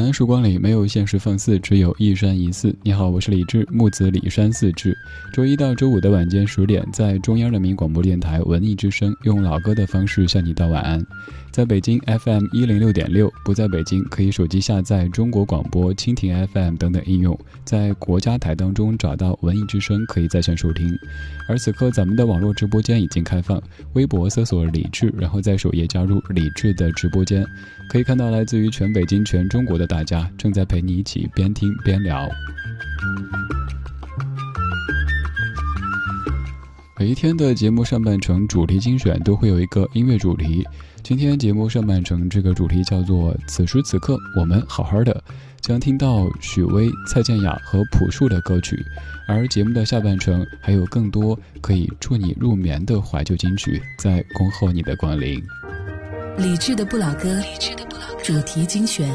晚安，时光里没有现实放肆，只有一山一寺。你好，我是李志，木子李山寺志。周一到周五的晚间十点，在中央人民广播电台文艺之声，用老歌的方式向你道晚安。在北京 FM 一零六点六，不在北京可以手机下载中国广播、蜻蜓 FM 等等应用，在国家台当中找到文艺之声，可以在线收听。而此刻咱们的网络直播间已经开放，微博搜索李智，然后在首页加入李智的直播间，可以看到来自于全北京、全中国的大家正在陪你一起边听边聊。每一天的节目上半程主题精选都会有一个音乐主题。今天节目上半程这个主题叫做“此时此刻我们好好的”，将听到许巍、蔡健雅和朴树的歌曲。而节目的下半程还有更多可以助你入眠的怀旧金曲，在恭候你的光临。理智的不老歌，主题精选。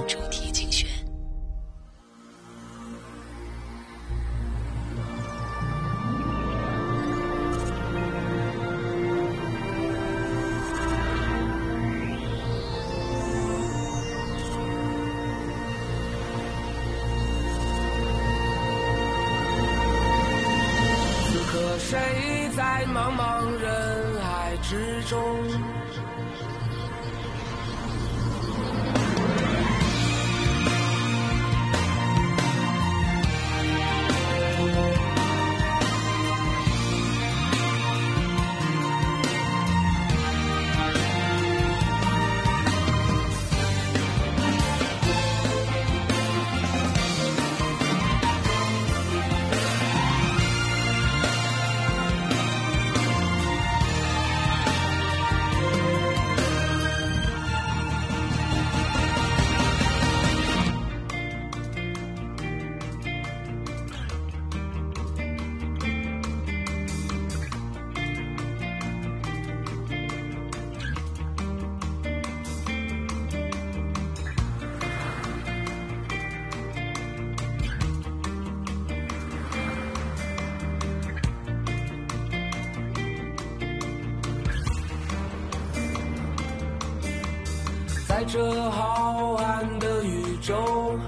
这浩瀚的宇宙，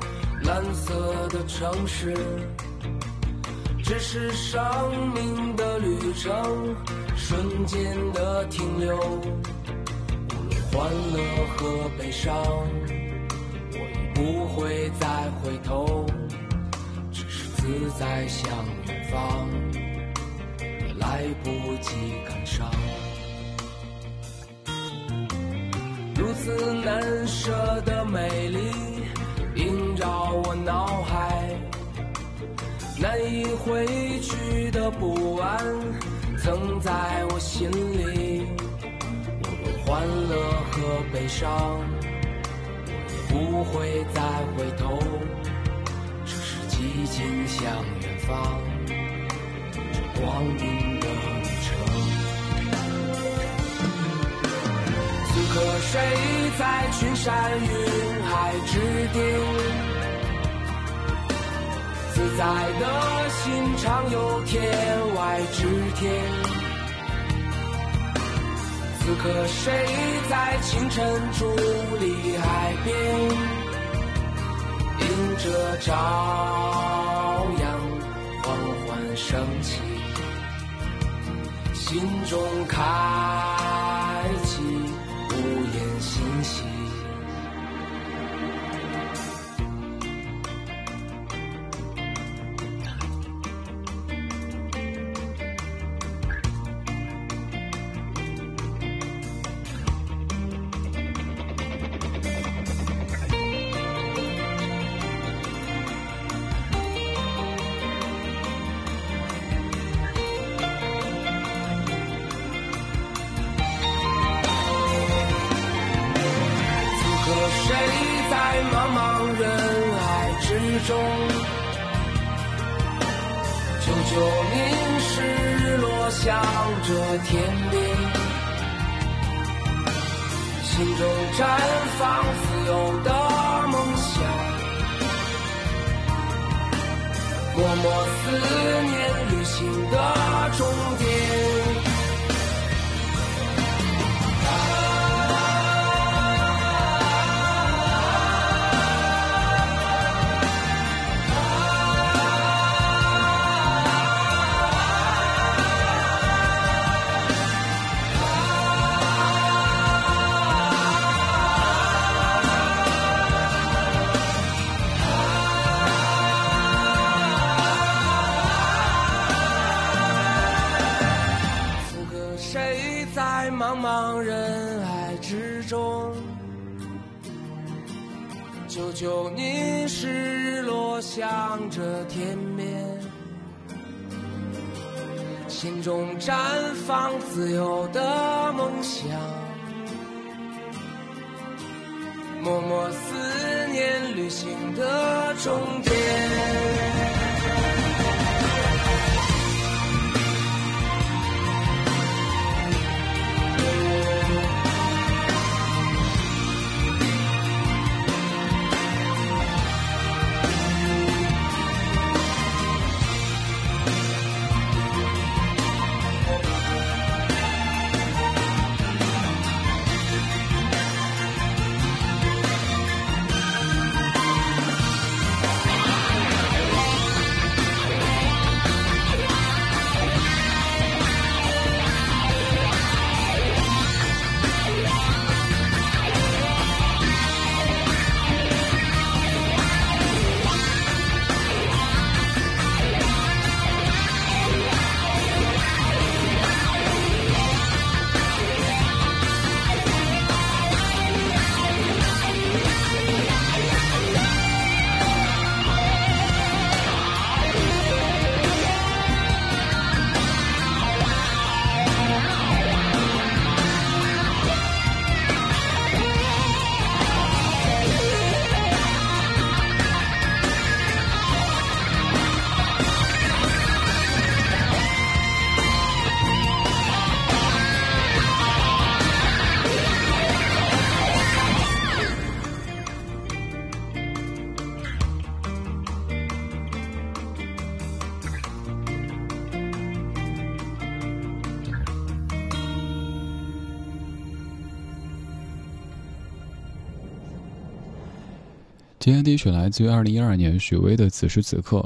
蓝色的城市，只是生命的旅程，瞬间的停留。无论欢乐和悲伤，我已不会再回头，只是自在向远方，来不及感伤。如此难舍的美丽萦绕我脑海，难以回去的不安曾在我心里。无论欢乐和悲伤，我不会再回头，只是寂静向远方，这光阴可谁在群山云海之巅？自在的心常有天外之天。此刻谁在清晨伫立海边？迎着朝阳缓缓升起，心中开中，久久凝视落向着天边，心中绽放自由的梦想，默默思念旅行的终点。就凝视落向着天边，心中绽放自由的梦想，默默思念旅行的终点。今天第一曲来自于二零一二年许巍的《此时此刻》，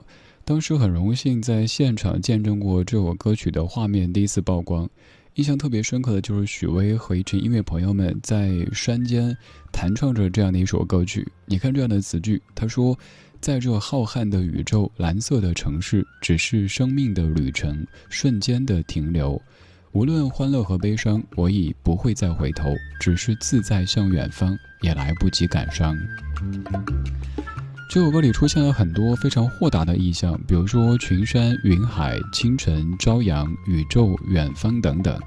当时很荣幸在现场见证过这首歌曲的画面第一次曝光，印象特别深刻的就是许巍和一群音乐朋友们在山间弹唱着这样的一首歌曲。你看这样的词句，他说：“在这浩瀚的宇宙，蓝色的城市，只是生命的旅程，瞬间的停留。无论欢乐和悲伤，我已不会再回头，只是自在向远方。”也来不及感伤。这首歌里出现了很多非常豁达的意象，比如说群山、云海、清晨、朝阳、宇宙、远方等等。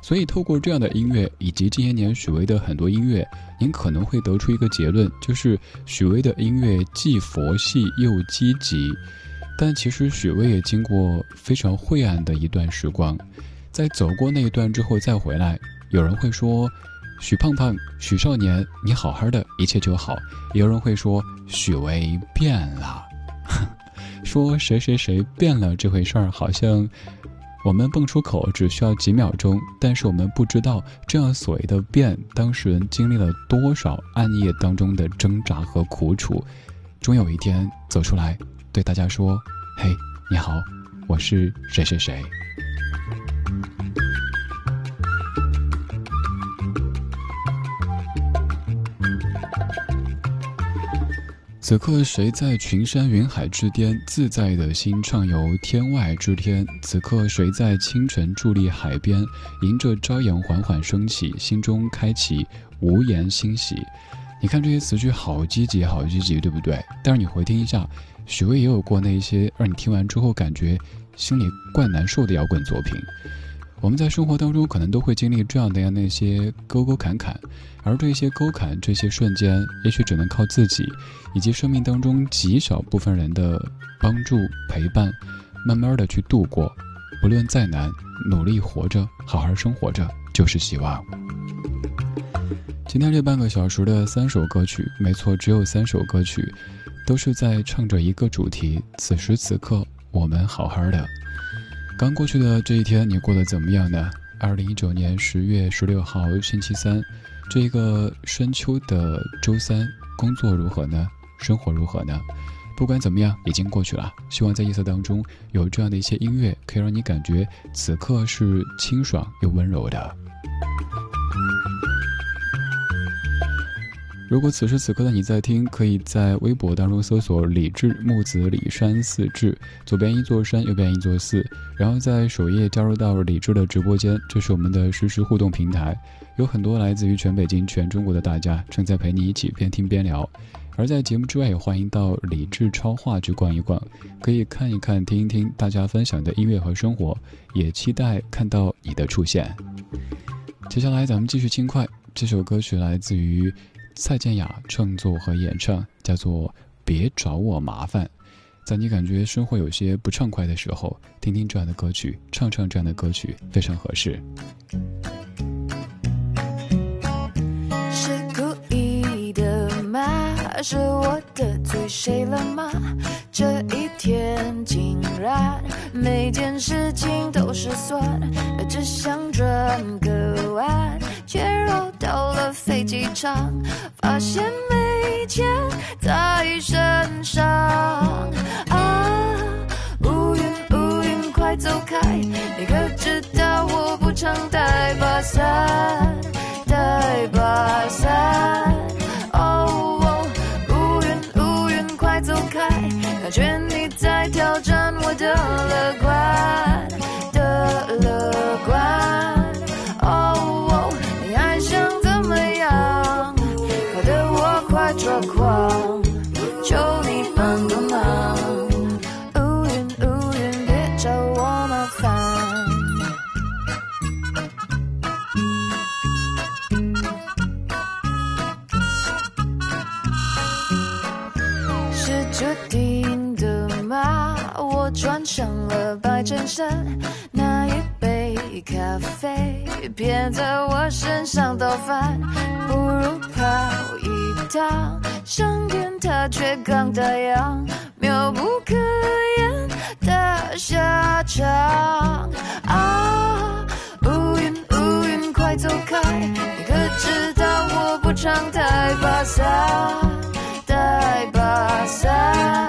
所以，透过这样的音乐以及这些年许巍的很多音乐，您可能会得出一个结论，就是许巍的音乐既佛系又积极。但其实许巍也经过非常晦暗的一段时光，在走过那一段之后再回来，有人会说。许胖胖，许少年，你好好的，一切就好。有人会说许巍变了，说谁谁谁变了这回事儿，好像我们蹦出口只需要几秒钟，但是我们不知道这样所谓的变，当事人经历了多少暗夜当中的挣扎和苦楚，终有一天走出来，对大家说：“嘿，你好，我是谁谁谁。”此刻谁在群山云海之巅，自在的心畅游天外之天？此刻谁在清晨伫立海边，迎着朝阳缓缓升起，心中开启无言欣喜。你看这些词句好积极，好积极，对不对？但是你回听一下，许巍也有过那些让你听完之后感觉心里怪难受的摇滚作品。我们在生活当中可能都会经历这样的样那些沟沟坎坎，而这些沟坎、这些瞬间，也许只能靠自己，以及生命当中极少部分人的帮助陪伴，慢慢的去度过。不论再难，努力活着，好好生活着，就是希望。今天这半个小时的三首歌曲，没错，只有三首歌曲，都是在唱着一个主题。此时此刻，我们好好的。刚过去的这一天，你过得怎么样呢？二零一九年十月十六号星期三，这个深秋的周三，工作如何呢？生活如何呢？不管怎么样，已经过去了。希望在夜色当中，有这样的一些音乐，可以让你感觉此刻是清爽又温柔的。如果此时此刻的你在听，可以在微博当中搜索“李志木子李山寺志”，左边一座山，右边一座寺，然后在首页加入到李志的直播间，这是我们的实时互动平台，有很多来自于全北京、全中国的大家正在陪你一起边听边聊。而在节目之外，也欢迎到李志超话去逛一逛，可以看一看、听一听大家分享的音乐和生活，也期待看到你的出现。接下来咱们继续轻快，这首歌曲来自于。蔡健雅创作和演唱，叫做《别找我麻烦》。在你感觉生活有些不畅快的时候，听听这样的歌曲，唱唱这样的歌曲，非常合适。是故意的吗？是我得罪谁了吗？这一天竟然每件事情都是算，只想转个弯。却绕到了飞机场，发现没钱在身上。啊，乌云乌云快走开！你可知道我不常带把伞，带把伞。哦，乌云乌云快走开！感觉你别在我身上倒翻，不如跑一趟。上天它却刚打烊，妙不可言的下场。啊，乌云乌云快走开！你可知道我不常带把伞，带把伞。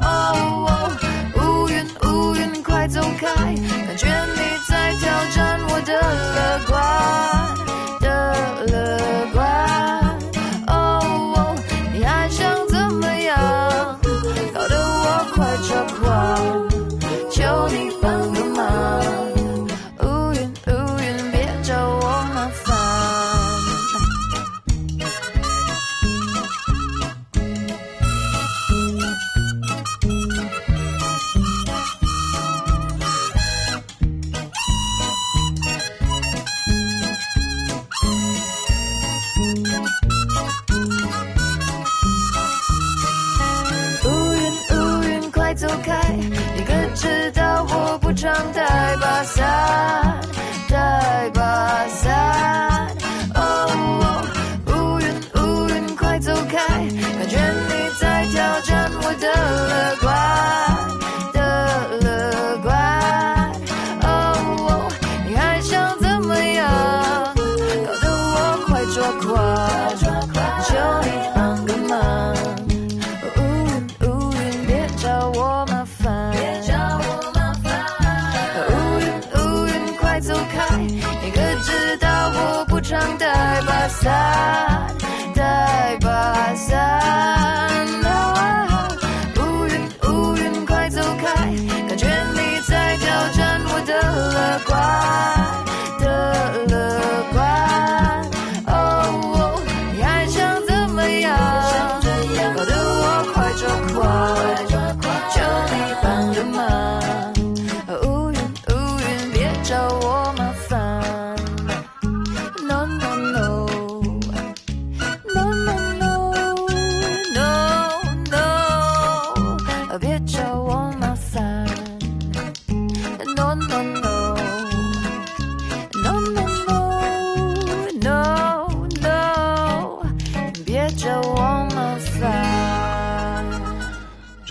哦，乌云乌云快走开！感觉你在挑战我的乐观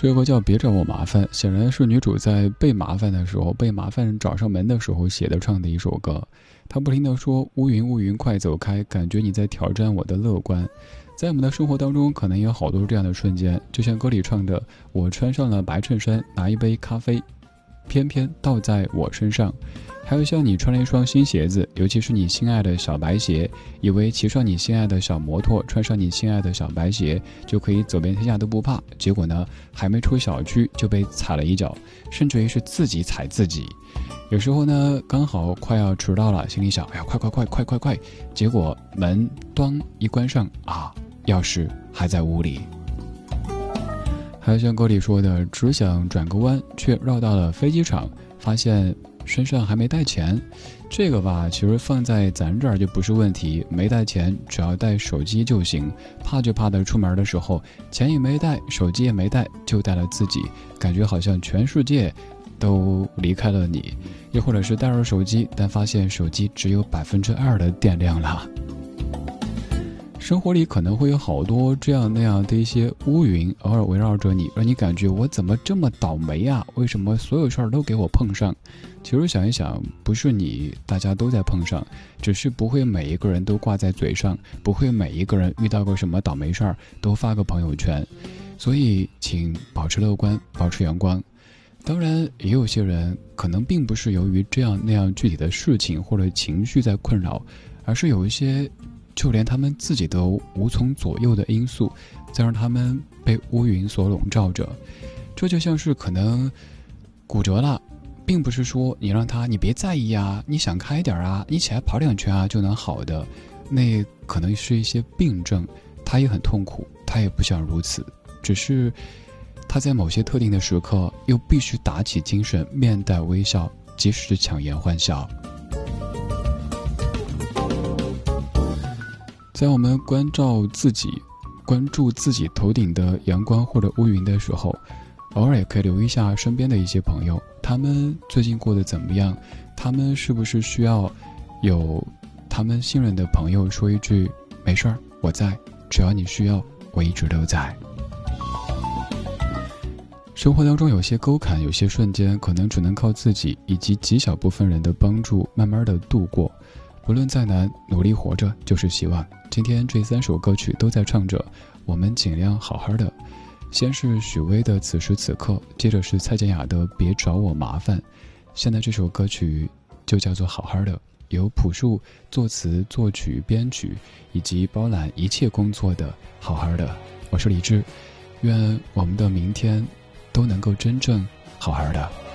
这首歌叫《别找我麻烦》，显然是女主在被麻烦的时候、被麻烦找上门的时候写的唱的一首歌。她不停地说：“乌云乌云快走开，感觉你在挑战我的乐观。”在我们的生活当中，可能有好多这样的瞬间，就像歌里唱的：“我穿上了白衬衫，拿一杯咖啡，偏偏倒在我身上。”还有像你穿了一双新鞋子，尤其是你心爱的小白鞋，以为骑上你心爱的小摩托，穿上你心爱的小白鞋，就可以走遍天下都不怕。结果呢，还没出小区就被踩了一脚，甚至于是自己踩自己。有时候呢，刚好快要迟到了，心里想：哎呀，快快快快快快！结果门咣一关上啊，钥匙还在屋里。还有像歌里说的，只想转个弯，却绕到了飞机场，发现。身上还没带钱，这个吧，其实放在咱这儿就不是问题。没带钱，只要带手机就行。怕就怕的出门的时候，钱也没带，手机也没带，就带了自己，感觉好像全世界都离开了你。又或者是带着手机，但发现手机只有百分之二的电量了。生活里可能会有好多这样那样的一些乌云，偶尔围绕着你，让你感觉我怎么这么倒霉啊？为什么所有事儿都给我碰上？其实想一想，不是你，大家都在碰上，只是不会每一个人都挂在嘴上，不会每一个人遇到个什么倒霉事儿都发个朋友圈。所以，请保持乐观，保持阳光。当然，也有些人可能并不是由于这样那样具体的事情或者情绪在困扰，而是有一些。就连他们自己都无从左右的因素，在让他们被乌云所笼罩着。这就像是可能骨折了，并不是说你让他你别在意啊，你想开点啊，你起来跑两圈啊就能好的。那可能是一些病症，他也很痛苦，他也不想如此。只是他在某些特定的时刻，又必须打起精神，面带微笑，即使强颜欢笑。在我们关照自己、关注自己头顶的阳光或者乌云的时候，偶尔也可以留意一下身边的一些朋友，他们最近过得怎么样？他们是不是需要有他们信任的朋友说一句“没事儿，我在”，只要你需要，我一直都在。生活当中有些沟坎，有些瞬间，可能只能靠自己以及极小部分人的帮助，慢慢的度过。无论再难，努力活着就是希望。今天这三首歌曲都在唱着，我们尽量好好的。先是许巍的《此时此刻》，接着是蔡健雅的《别找我麻烦》，现在这首歌曲就叫做《好好的》，由朴树作词、作曲、编曲以及包揽一切工作的《好好的》。我是李志，愿我们的明天都能够真正好好的。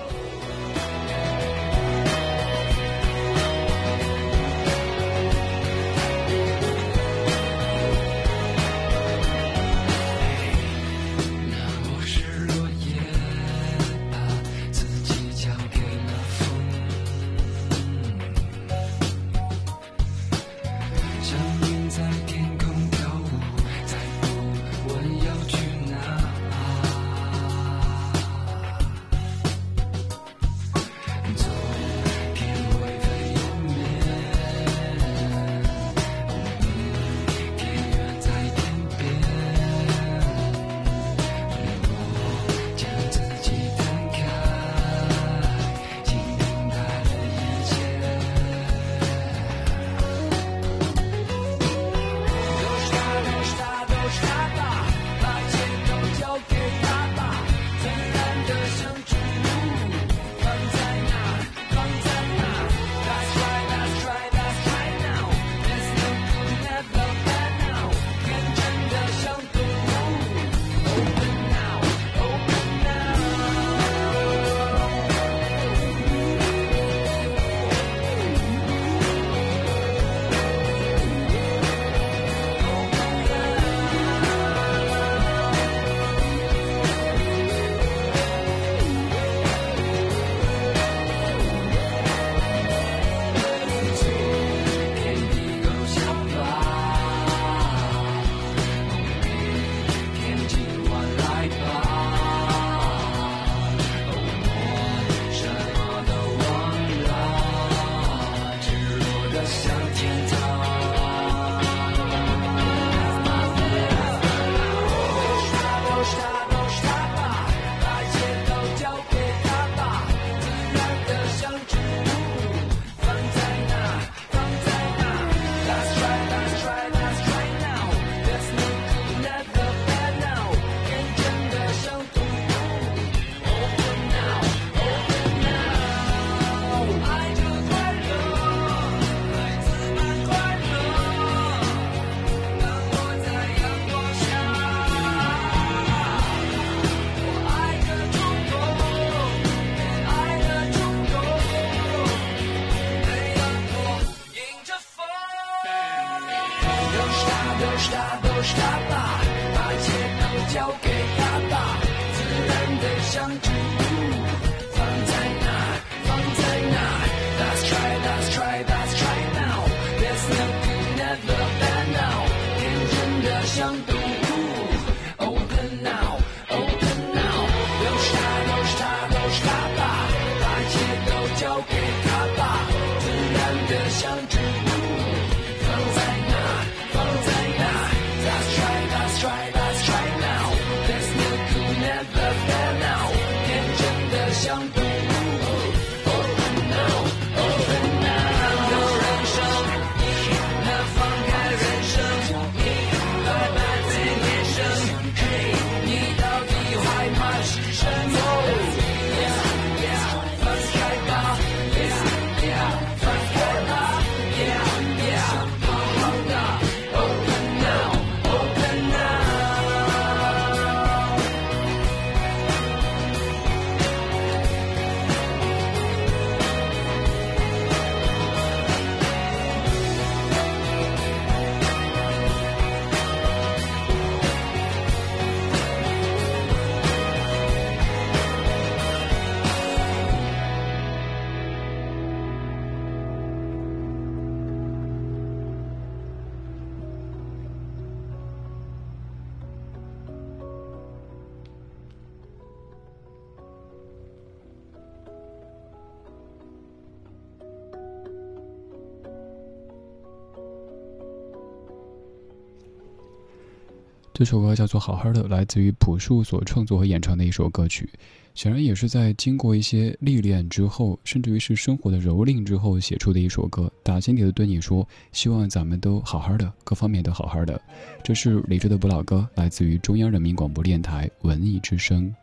这首歌叫做《好好的》，来自于朴树所创作和演唱的一首歌曲，显然也是在经过一些历练之后，甚至于是生活的蹂躏之后写出的一首歌。打心底的对你说，希望咱们都好好的，各方面都好好的。这是李志的不老歌，来自于中央人民广播电台文艺之声。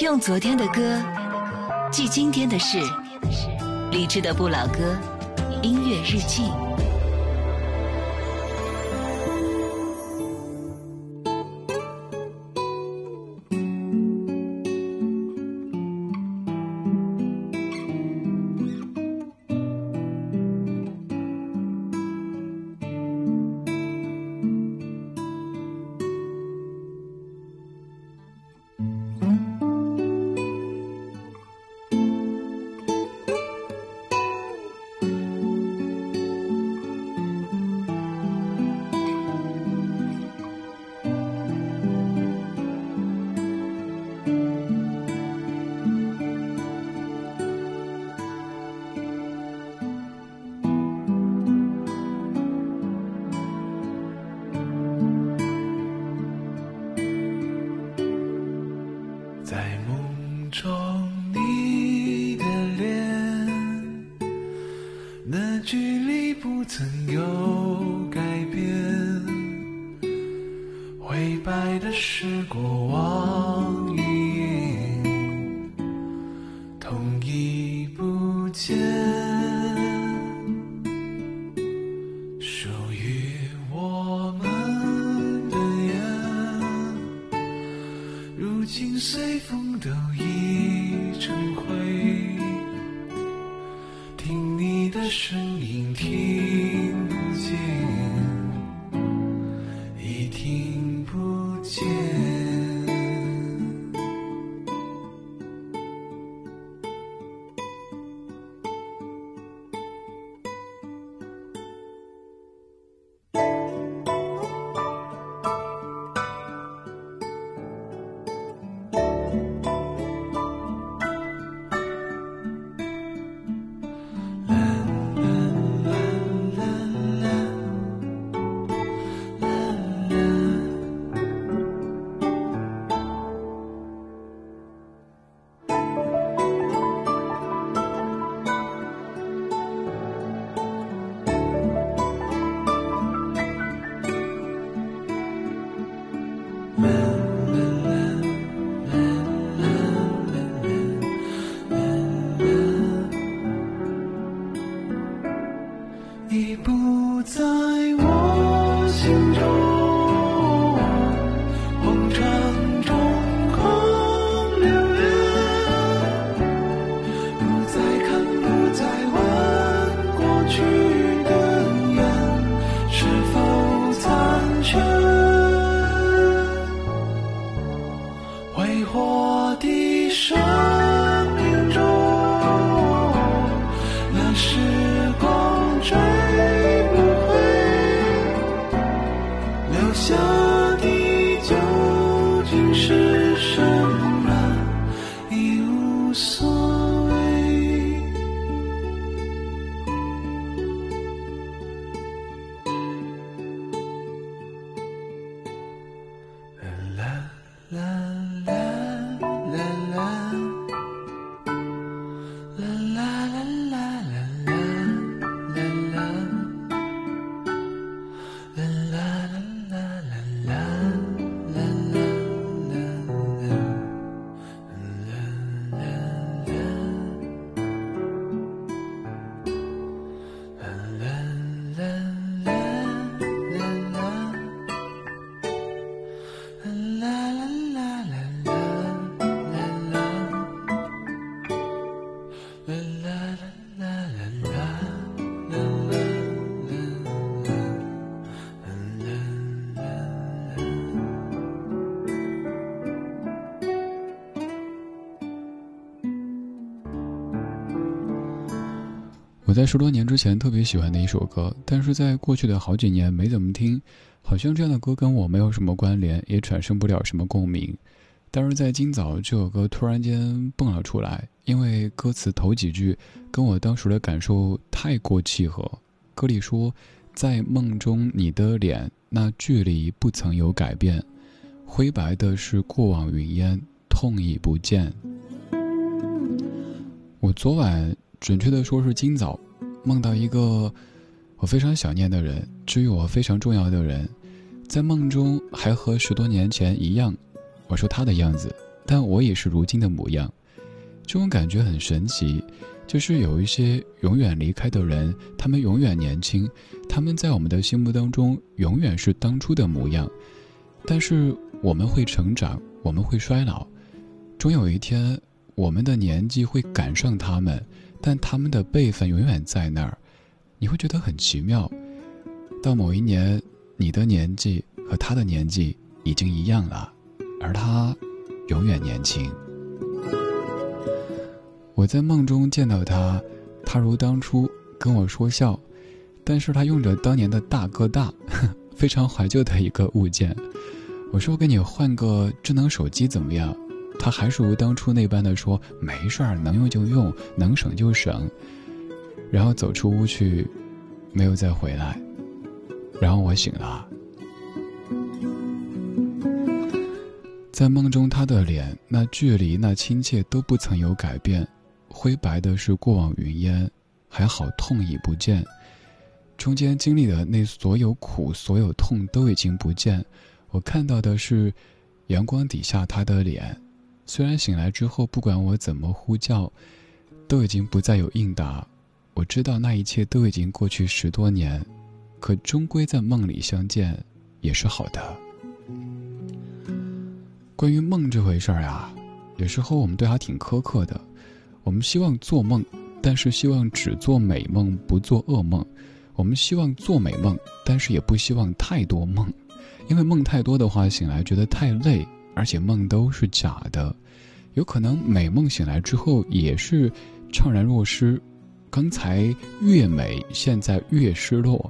用昨天的歌记今天的事，理智的不老歌，音乐日记。距离不曾有改变。灰白的是过往你不再问。在十多年之前特别喜欢的一首歌，但是在过去的好几年没怎么听，好像这样的歌跟我没有什么关联，也产生不了什么共鸣。但是在今早，这首歌突然间蹦了出来，因为歌词头几句跟我当时的感受太过契合。歌里说：“在梦中，你的脸那距离不曾有改变，灰白的是过往云烟，痛已不见。”我昨晚。准确的说是今早，梦到一个我非常想念的人，至于我非常重要的人，在梦中还和十多年前一样。我说他的样子，但我也是如今的模样。这种感觉很神奇，就是有一些永远离开的人，他们永远年轻，他们在我们的心目当中永远是当初的模样。但是我们会成长，我们会衰老，终有一天，我们的年纪会赶上他们。但他们的辈分永远在那儿，你会觉得很奇妙。到某一年，你的年纪和他的年纪已经一样了，而他永远年轻。我在梦中见到他，他如当初跟我说笑，但是他用着当年的大哥大，非常怀旧的一个物件。我说：“我给你换个智能手机怎么样？”他还是如当初那般的说：“没事儿，能用就用，能省就省。”然后走出屋去，没有再回来。然后我醒了，在梦中，他的脸、那距离、那亲切都不曾有改变，灰白的是过往云烟，还好痛已不见。中间经历的那所有苦、所有痛都已经不见，我看到的是阳光底下他的脸。虽然醒来之后，不管我怎么呼叫，都已经不再有应答。我知道那一切都已经过去十多年，可终归在梦里相见，也是好的。关于梦这回事儿啊，有时候我们对它挺苛刻的。我们希望做梦，但是希望只做美梦，不做噩梦。我们希望做美梦，但是也不希望太多梦，因为梦太多的话，醒来觉得太累。而且梦都是假的，有可能美梦醒来之后也是怅然若失。刚才越美，现在越失落。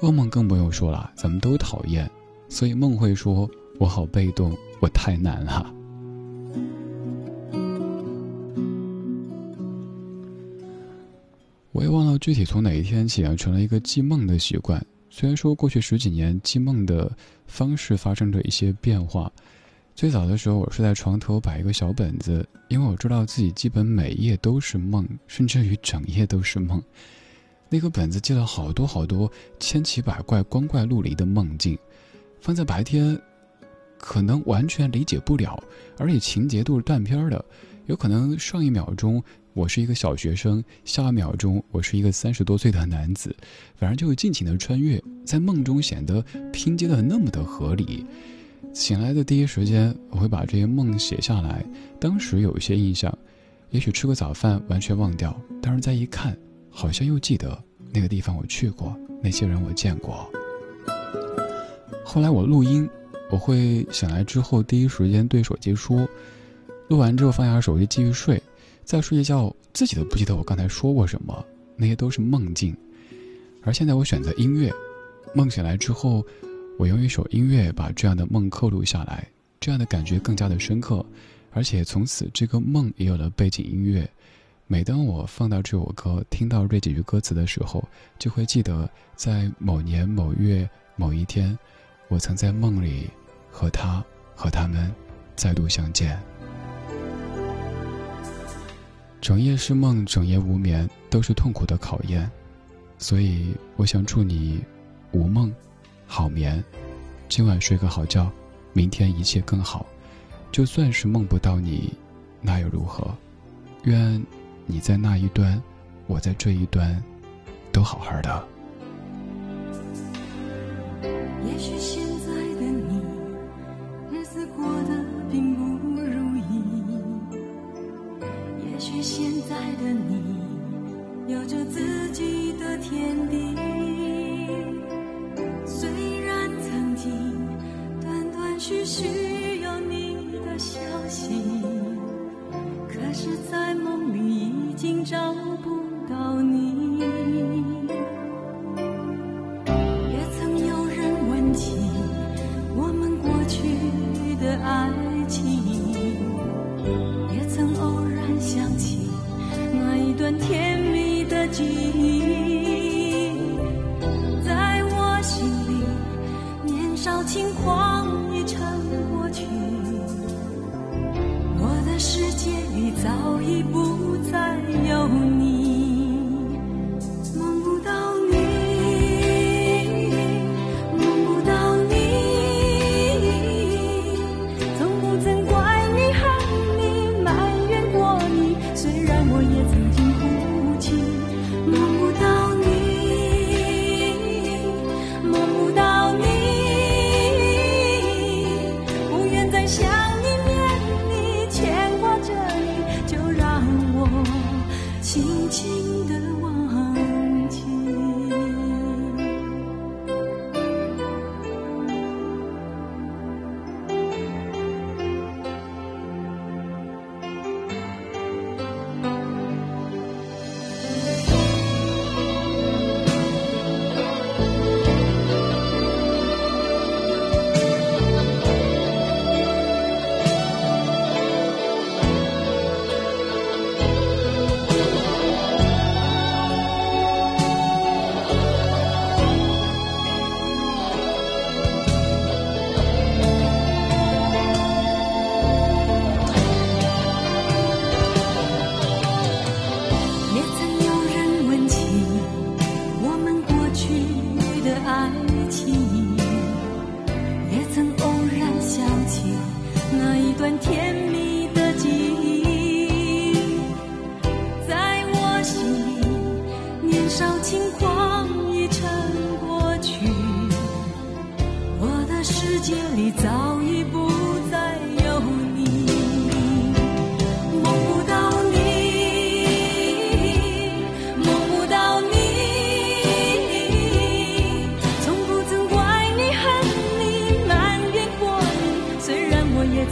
噩梦更不用说了，咱们都讨厌。所以梦会说：“我好被动，我太难了。”我也忘了具体从哪一天起养成了一个记梦的习惯。虽然说过去十几年记梦的方式发生着一些变化。最早的时候，我是在床头摆一个小本子，因为我知道自己基本每夜都是梦，甚至于整夜都是梦。那个本子记了好多好多千奇百怪、光怪陆离的梦境，放在白天，可能完全理解不了，而且情节都是断片的。有可能上一秒钟我是一个小学生，下一秒钟我是一个三十多岁的男子，反正就尽情的穿越，在梦中显得拼接的那么的合理。醒来的第一时间，我会把这些梦写下来。当时有一些印象，也许吃个早饭完全忘掉，但是再一看，好像又记得那个地方我去过，那些人我见过。后来我录音，我会醒来之后第一时间对手机说，录完之后放下手机继续睡，再睡一觉，自己都不记得我刚才说过什么，那些都是梦境。而现在我选择音乐，梦醒来之后。我用一首音乐把这样的梦刻录下来，这样的感觉更加的深刻，而且从此这个梦也有了背景音乐。每当我放到这首歌，听到这几句歌词的时候，就会记得在某年某月某一天，我曾在梦里和他和他们再度相见。整夜是梦，整夜无眠，都是痛苦的考验，所以我想祝你，眠，今晚睡个好觉，明天一切更好。就算是梦不到你，那又如何？愿你在那一端，我在这一端，都好好的。已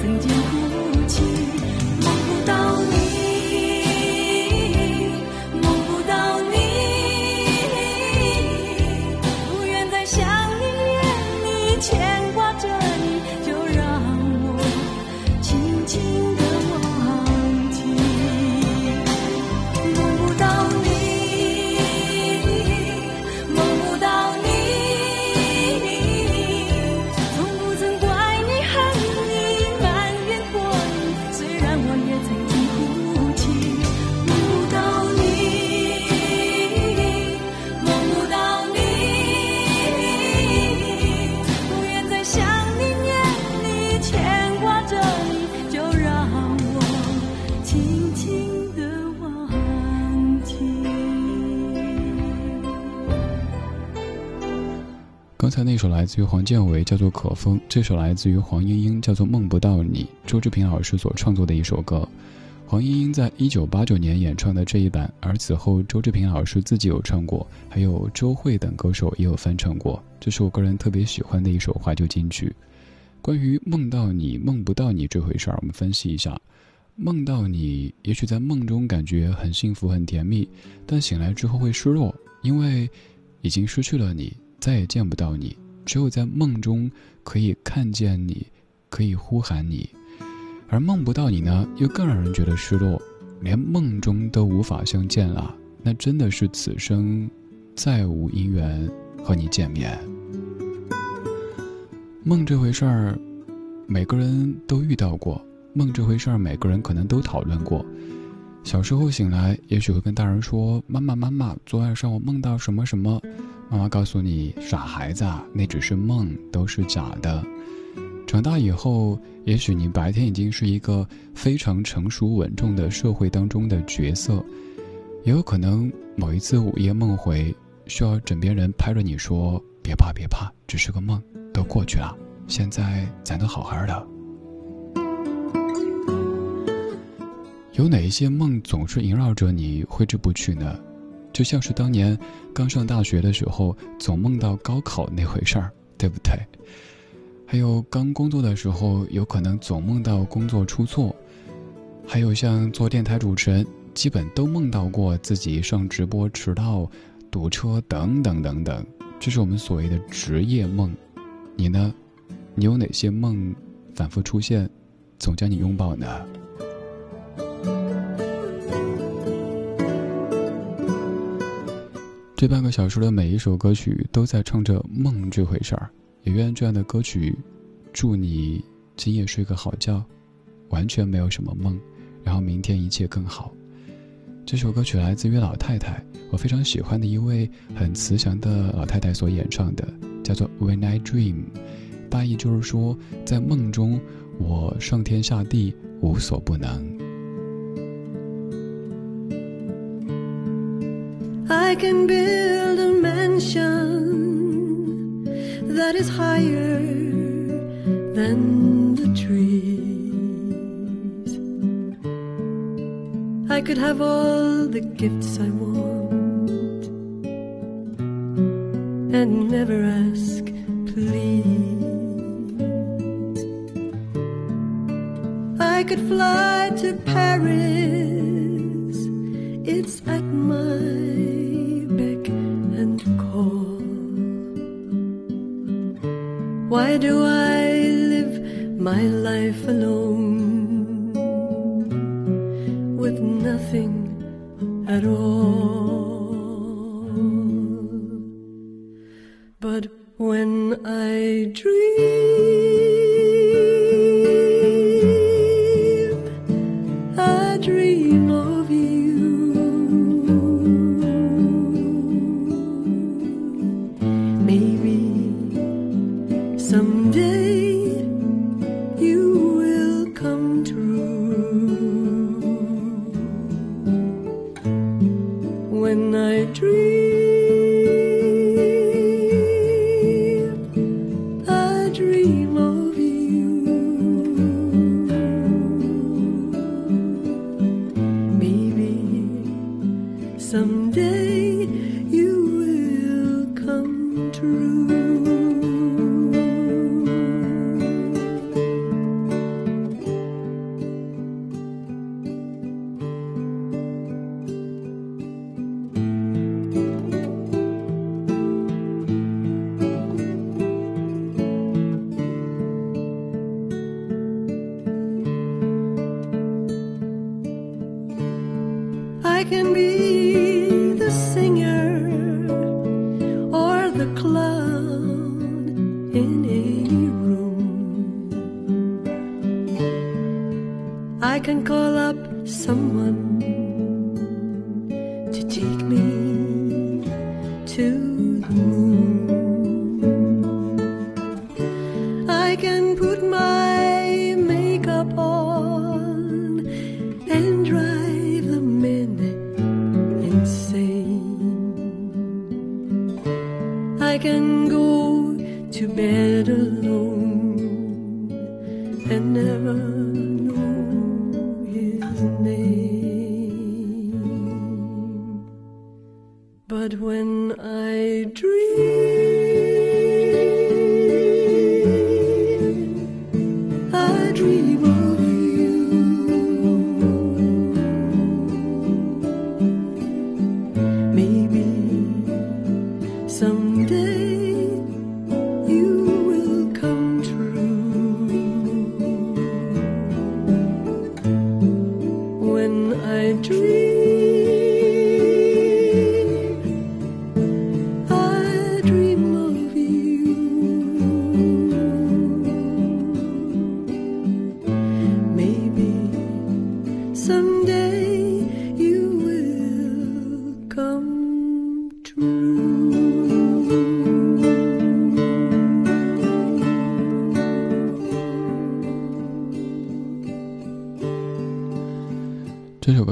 曾经哭首来自于黄建为，叫做《可风》；这首来自于黄莺莺，叫做《梦不到你》。周志平老师所创作的一首歌。黄莺莺在一九八九年演唱的这一版，而此后周志平老师自己有唱过，还有周慧等歌手也有翻唱过。这是我个人特别喜欢的一首怀旧金曲。关于梦到你、梦不到你这回事儿，我们分析一下：梦到你，也许在梦中感觉很幸福、很甜蜜，但醒来之后会失落，因为已经失去了你。再也见不到你，只有在梦中可以看见你，可以呼喊你，而梦不到你呢，又更让人觉得失落，连梦中都无法相见了。那真的是此生再无姻缘和你见面。梦这回事儿，每个人都遇到过；梦这回事儿，每个人可能都讨论过。小时候醒来，也许会跟大人说：“妈妈，妈妈，昨晚上我梦到什么什么。”妈妈告诉你：“傻孩子，那只是梦，都是假的。”长大以后，也许你白天已经是一个非常成熟稳重的社会当中的角色，也有可能某一次午夜梦回，需要枕边人拍着你说：“别怕，别怕，只是个梦，都过去了，现在咱都好好的。”有哪一些梦总是萦绕着你挥之不去呢？就像是当年刚上大学的时候，总梦到高考那回事儿，对不对？还有刚工作的时候，有可能总梦到工作出错；还有像做电台主持人，基本都梦到过自己上直播迟到、堵车等等等等。这是我们所谓的职业梦。你呢？你有哪些梦反复出现，总将你拥抱呢？这半个小时的每一首歌曲都在唱着梦这回事儿，也愿这样的歌曲，祝你今夜睡个好觉，完全没有什么梦，然后明天一切更好。这首歌曲来自于老太太，我非常喜欢的一位很慈祥的老太太所演唱的，叫做 When I Dream，大意就是说在梦中我上天下地无所不能。I can build a mansion that is higher than the trees. I could have all the gifts I want and never ask, please. I could fly to Paris. It's at my Why do I live my life alone with nothing at all? But when I dream, never knew his name. But when I dream,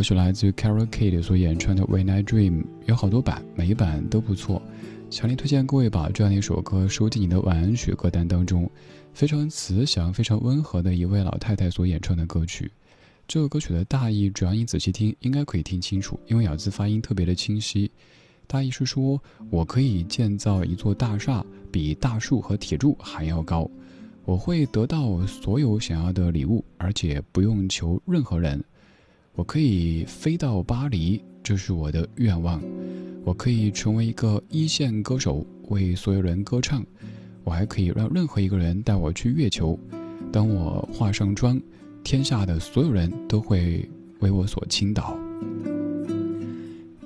是来自于 Carol Kid 所演唱的《When I Dream》，有好多版，每一版都不错。强烈推荐各位把这样的一首歌收进你的晚安曲歌单当中。非常慈祥、非常温和的一位老太太所演唱的歌曲。这个歌曲的大意，只要你仔细听，应该可以听清楚，因为咬字发音特别的清晰。大意是说，我可以建造一座大厦，比大树和铁柱还要高。我会得到所有想要的礼物，而且不用求任何人。我可以飞到巴黎，这是我的愿望。我可以成为一个一线歌手，为所有人歌唱。我还可以让任何一个人带我去月球。当我化上妆，天下的所有人都会为我所倾倒。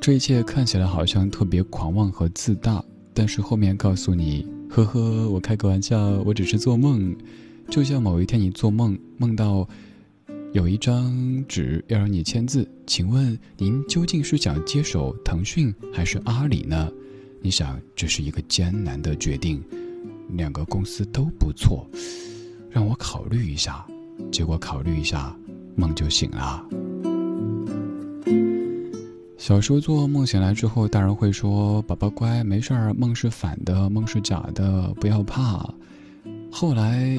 这一切看起来好像特别狂妄和自大，但是后面告诉你：呵呵，我开个玩笑，我只是做梦。就像某一天你做梦，梦到。有一张纸要让你签字，请问您究竟是想接手腾讯还是阿里呢？你想这是一个艰难的决定，两个公司都不错，让我考虑一下。结果考虑一下，梦就醒了。小时候做梦醒来之后，大人会说：“宝宝乖，没事儿，梦是反的，梦是假的，不要怕。”后来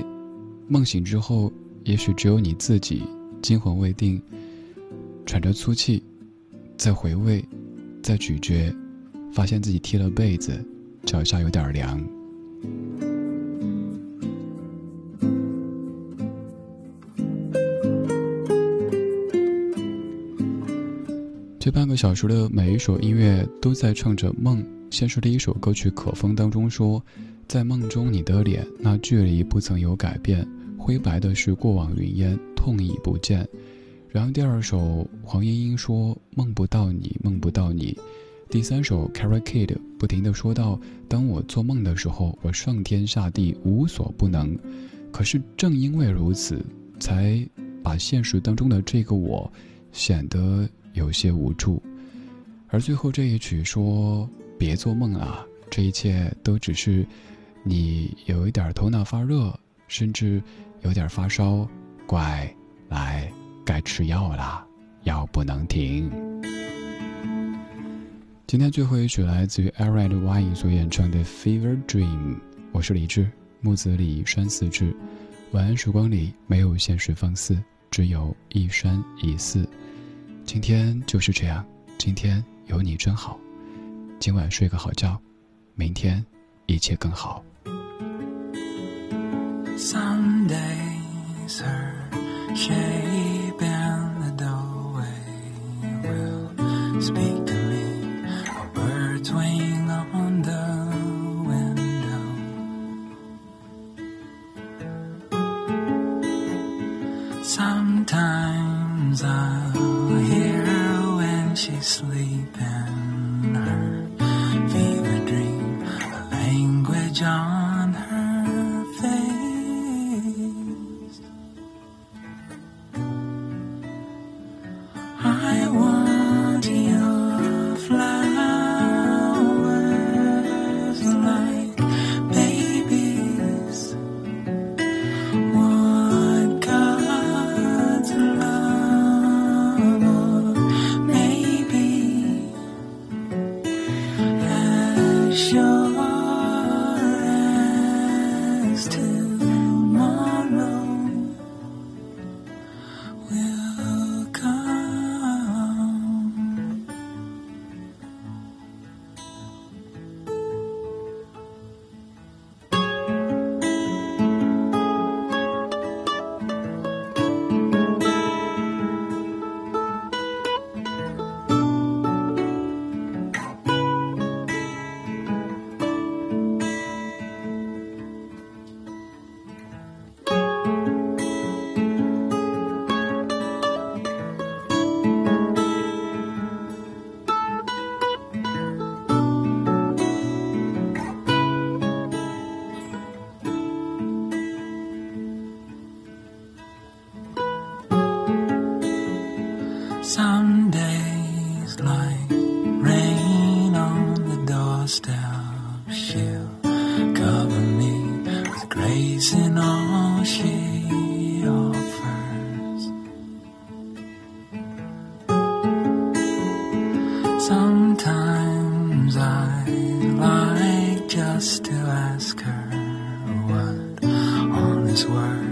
梦醒之后，也许只有你自己。惊魂未定，喘着粗气，再回味，再咀嚼，发现自己踢了被子，脚下有点凉。这半个小时的每一首音乐都在唱着梦。先是第一首歌曲《可风》当中说：“在梦中，你的脸那距离不曾有改变，灰白的是过往云烟。”痛已不见，然后第二首黄莺莺说梦不到你，梦不到你。第三首 Carrie Kid 不停的说到，当我做梦的时候，我上天下地无所不能。可是正因为如此，才把现实当中的这个我显得有些无助。而最后这一曲说别做梦啊，这一切都只是你有一点头脑发热，甚至有点发烧。乖，来，该吃药啦，药不能停。今天最后一曲来自于 Aaron Y 所演唱的《Fever Dream》。我是李志，木子李山寺志。晚安时光里没有现实放肆，只有一山一寺。今天就是这样，今天有你真好。今晚睡个好觉，明天一切更好。Someday, her shape in the doorway will speak to me. A bird's wing on the window. Sometimes I want Sometimes I like just to ask her what on this world.